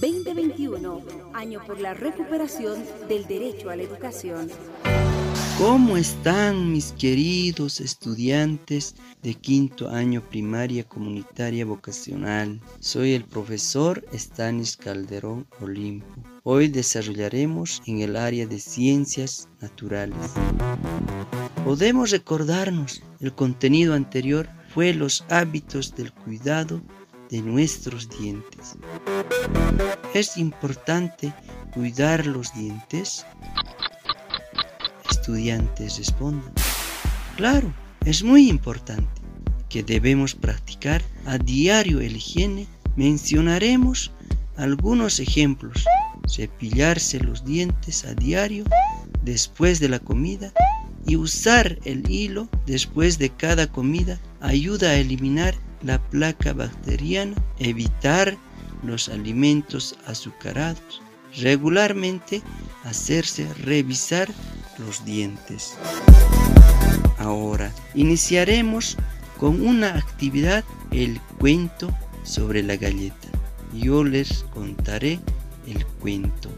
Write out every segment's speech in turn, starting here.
2021, año por la recuperación del derecho a la educación. ¿Cómo están mis queridos estudiantes de quinto año primaria comunitaria vocacional? Soy el profesor Stanis Calderón Olimpo. Hoy desarrollaremos en el área de ciencias naturales. Podemos recordarnos, el contenido anterior fue los hábitos del cuidado de nuestros dientes. ¿Es importante cuidar los dientes? Estudiantes respondan. Claro, es muy importante que debemos practicar a diario el higiene. Mencionaremos algunos ejemplos. Cepillarse los dientes a diario después de la comida y usar el hilo después de cada comida ayuda a eliminar la placa bacteriana, evitar los alimentos azucarados, regularmente hacerse revisar los dientes. Ahora iniciaremos con una actividad, el cuento sobre la galleta. Yo les contaré el cuento.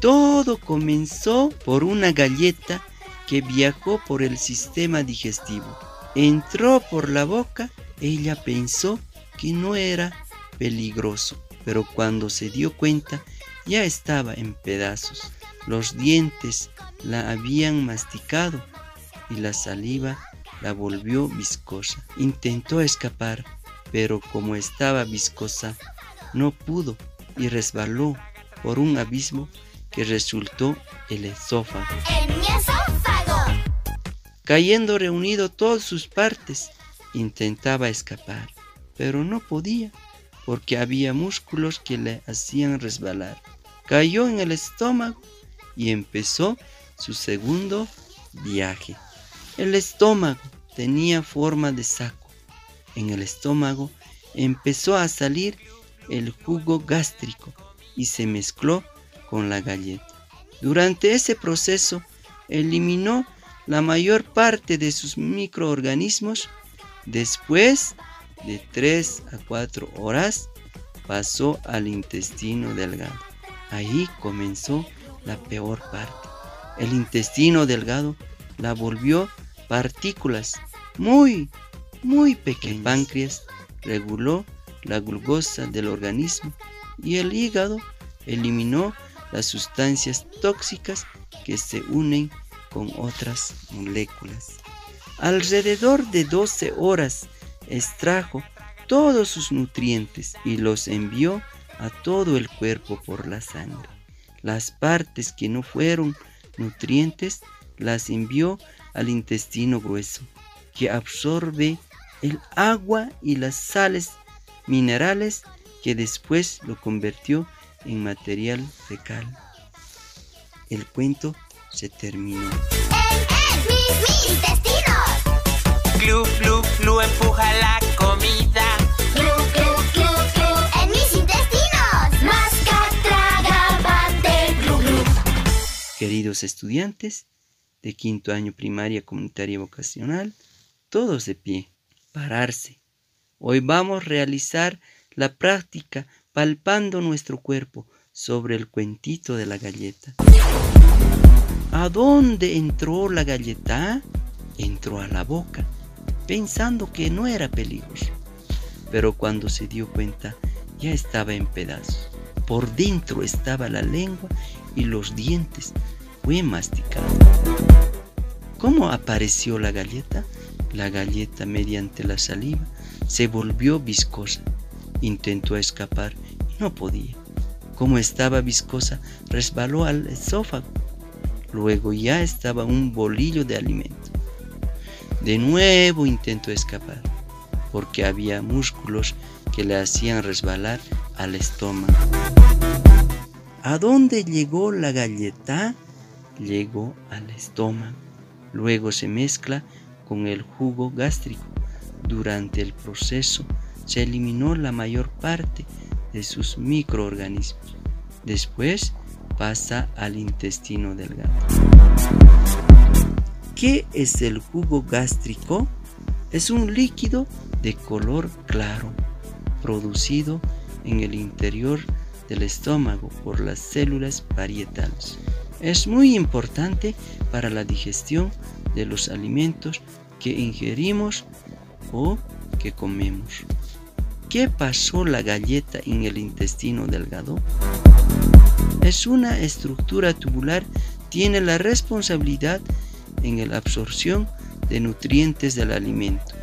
Todo comenzó por una galleta que viajó por el sistema digestivo. Entró por la boca, ella pensó que no era peligroso, pero cuando se dio cuenta ya estaba en pedazos. Los dientes la habían masticado y la saliva la volvió viscosa. Intentó escapar, pero como estaba viscosa, no pudo y resbaló por un abismo que resultó el esófago. Cayendo reunido todas sus partes, intentaba escapar, pero no podía, porque había músculos que le hacían resbalar. Cayó en el estómago y empezó su segundo viaje. El estómago tenía forma de saco. En el estómago empezó a salir el jugo gástrico y se mezcló con la galleta. Durante ese proceso eliminó la mayor parte de sus microorganismos. Después de 3 a 4 horas pasó al intestino delgado. Ahí comenzó la peor parte. El intestino delgado la volvió partículas muy, muy pequeñas. El páncreas reguló la glucosa del organismo y el hígado eliminó las sustancias tóxicas que se unen con otras moléculas. Alrededor de 12 horas extrajo todos sus nutrientes y los envió a todo el cuerpo por la sangre. Las partes que no fueron nutrientes las envió al intestino grueso, que absorbe el agua y las sales minerales que después lo convirtió en material fecal. El cuento se terminó. ¡En, mis, intestinos! Glu, glu, glu, empuja la comida. Glu, glu, glu, glu, en mis intestinos. Masca, traga, bate, glu, glu. Queridos estudiantes de quinto año primaria comunitaria vocacional, todos de pie, pararse. Hoy vamos a realizar la práctica palpando nuestro cuerpo sobre el cuentito de la galleta. ¿A dónde entró la galleta? Entró a la boca, pensando que no era peligroso. Pero cuando se dio cuenta, ya estaba en pedazos. Por dentro estaba la lengua y los dientes. Fue masticado. ¿Cómo apareció la galleta? La galleta mediante la saliva se volvió viscosa Intentó escapar y no podía. Como estaba viscosa, resbaló al esófago. Luego ya estaba un bolillo de alimento. De nuevo intentó escapar, porque había músculos que le hacían resbalar al estómago. ¿A dónde llegó la galleta? Llegó al estómago. Luego se mezcla con el jugo gástrico. Durante el proceso se eliminó la mayor parte de sus microorganismos. Después pasa al intestino delgado. ¿Qué es el jugo gástrico? Es un líquido de color claro, producido en el interior del estómago por las células parietales. Es muy importante para la digestión de los alimentos que ingerimos o que comemos. ¿Qué pasó la galleta en el intestino delgado? Es una estructura tubular, tiene la responsabilidad en la absorción de nutrientes del alimento.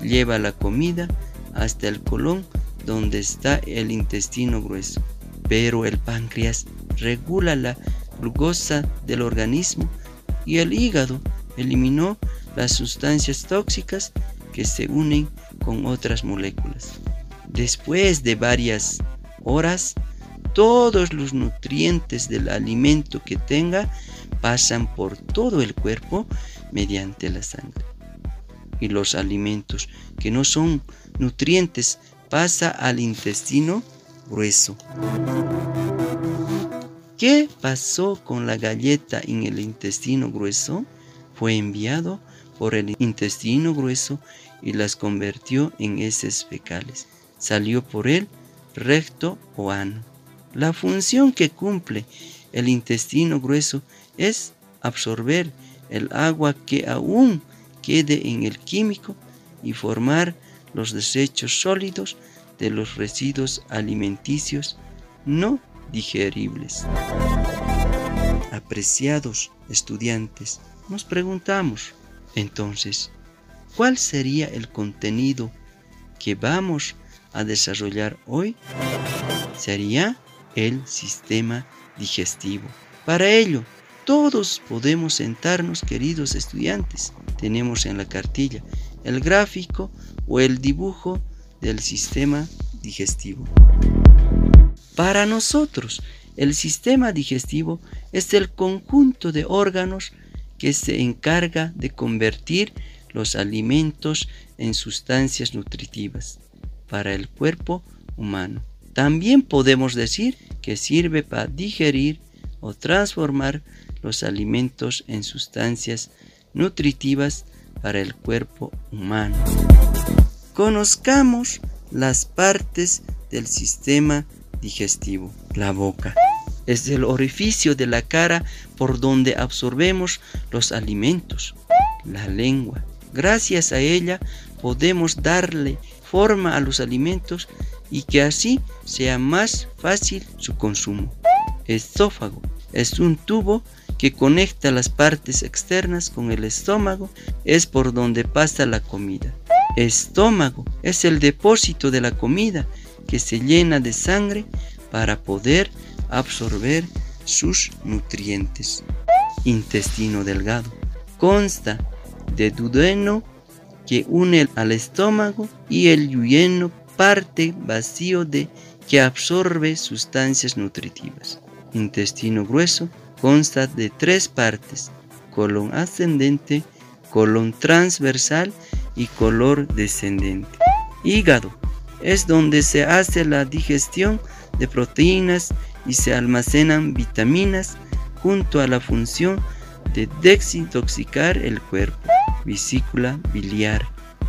Lleva la comida hasta el colon donde está el intestino grueso. Pero el páncreas regula la glucosa del organismo y el hígado eliminó las sustancias tóxicas que se unen con otras moléculas. Después de varias horas, todos los nutrientes del alimento que tenga pasan por todo el cuerpo mediante la sangre. Y los alimentos que no son nutrientes pasa al intestino grueso. ¿Qué pasó con la galleta en el intestino grueso? Fue enviado por el intestino grueso y las convirtió en heces fecales. Salió por el recto o ano. La función que cumple el intestino grueso es absorber el agua que aún quede en el químico y formar los desechos sólidos de los residuos alimenticios no digeribles. Apreciados estudiantes, nos preguntamos entonces, ¿cuál sería el contenido que vamos a desarrollar hoy? Sería el sistema digestivo. Para ello, todos podemos sentarnos, queridos estudiantes. Tenemos en la cartilla el gráfico o el dibujo del sistema digestivo. Para nosotros, el sistema digestivo es el conjunto de órganos que se encarga de convertir los alimentos en sustancias nutritivas para el cuerpo humano. También podemos decir que sirve para digerir o transformar los alimentos en sustancias nutritivas para el cuerpo humano. Conozcamos las partes del sistema digestivo. La boca es el orificio de la cara por donde absorbemos los alimentos. La lengua. Gracias a ella podemos darle forma a los alimentos y que así sea más fácil su consumo. Esófago es un tubo que conecta las partes externas con el estómago, es por donde pasa la comida. Estómago es el depósito de la comida que se llena de sangre para poder absorber sus nutrientes. Intestino delgado consta de duodeno que une al estómago y el yuyeno parte vacío de que absorbe sustancias nutritivas. Intestino grueso consta de tres partes, colon ascendente, colon transversal y color descendente. Hígado es donde se hace la digestión de proteínas y se almacenan vitaminas junto a la función de desintoxicar el cuerpo. Vesícula biliar,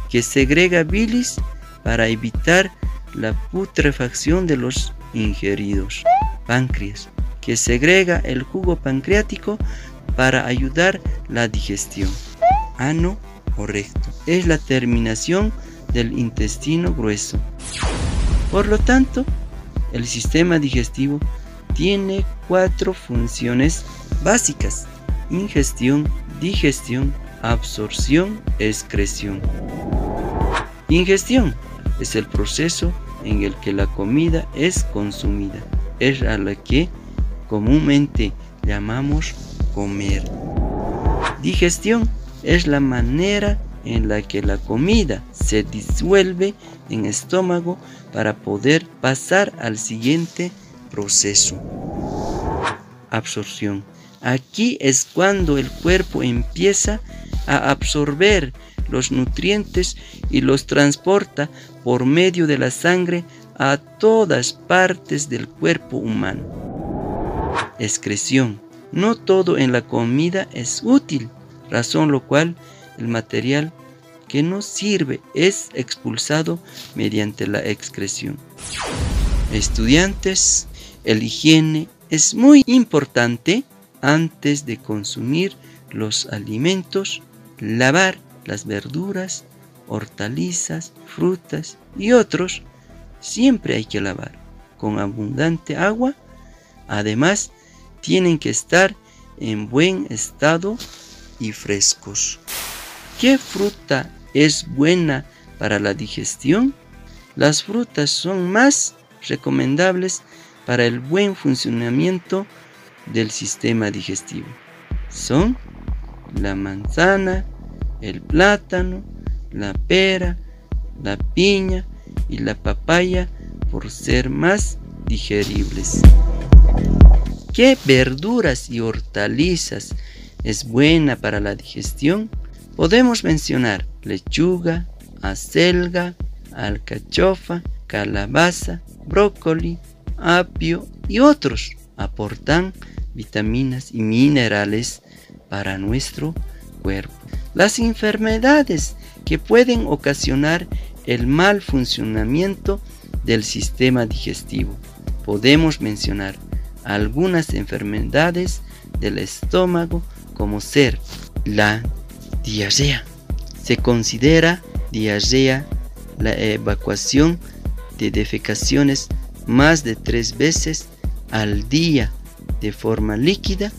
que segrega bilis para evitar la putrefacción de los ingeridos. Páncreas, que segrega el jugo pancreático para ayudar la digestión. Ano o recto es la terminación del intestino grueso. Por lo tanto, el sistema digestivo tiene cuatro funciones básicas. Ingestión, digestión, absorción, excreción. Ingestión es el proceso en el que la comida es consumida. Es a la que comúnmente llamamos comer. Digestión es la manera en la que la comida se disuelve en estómago para poder pasar al siguiente proceso. Absorción. Aquí es cuando el cuerpo empieza a absorber los nutrientes y los transporta por medio de la sangre a todas partes del cuerpo humano excreción. No todo en la comida es útil, razón lo cual el material que no sirve es expulsado mediante la excreción. Estudiantes, el higiene es muy importante antes de consumir los alimentos, lavar las verduras, hortalizas, frutas y otros, siempre hay que lavar con abundante agua. Además, tienen que estar en buen estado y frescos. ¿Qué fruta es buena para la digestión? Las frutas son más recomendables para el buen funcionamiento del sistema digestivo. Son la manzana, el plátano, la pera, la piña y la papaya por ser más digeribles. ¿Qué verduras y hortalizas es buena para la digestión? Podemos mencionar lechuga, acelga, alcachofa, calabaza, brócoli, apio y otros. Aportan vitaminas y minerales para nuestro cuerpo. Las enfermedades que pueden ocasionar el mal funcionamiento del sistema digestivo. Podemos mencionar algunas enfermedades del estómago como ser la diarrea. Se considera diarrea la evacuación de defecaciones más de tres veces al día de forma líquida.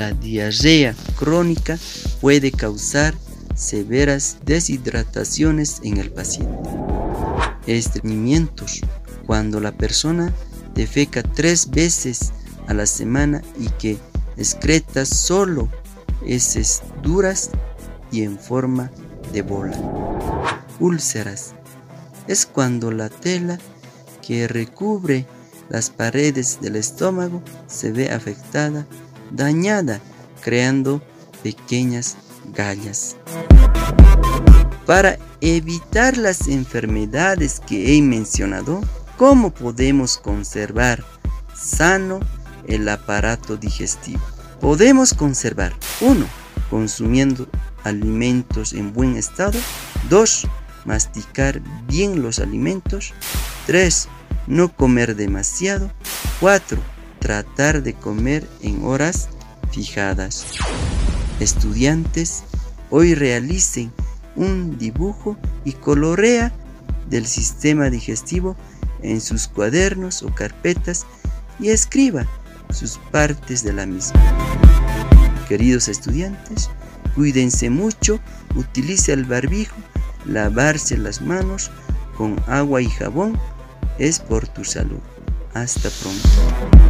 La diarrea crónica puede causar severas deshidrataciones en el paciente. Estreñimientos. Cuando la persona defeca tres veces a la semana y que excreta solo heces duras y en forma de bola. Úlceras. Es cuando la tela que recubre las paredes del estómago se ve afectada, dañada, creando pequeñas gallas. Para evitar las enfermedades que he mencionado, ¿cómo podemos conservar sano el aparato digestivo? Podemos conservar 1. Consumiendo alimentos en buen estado. 2. Masticar bien los alimentos. 3. No comer demasiado. 4. Tratar de comer en horas fijadas. Estudiantes, hoy realicen un dibujo y colorea del sistema digestivo en sus cuadernos o carpetas y escriba sus partes de la misma. Queridos estudiantes, cuídense mucho, utilice el barbijo, lavarse las manos con agua y jabón es por tu salud. Hasta pronto.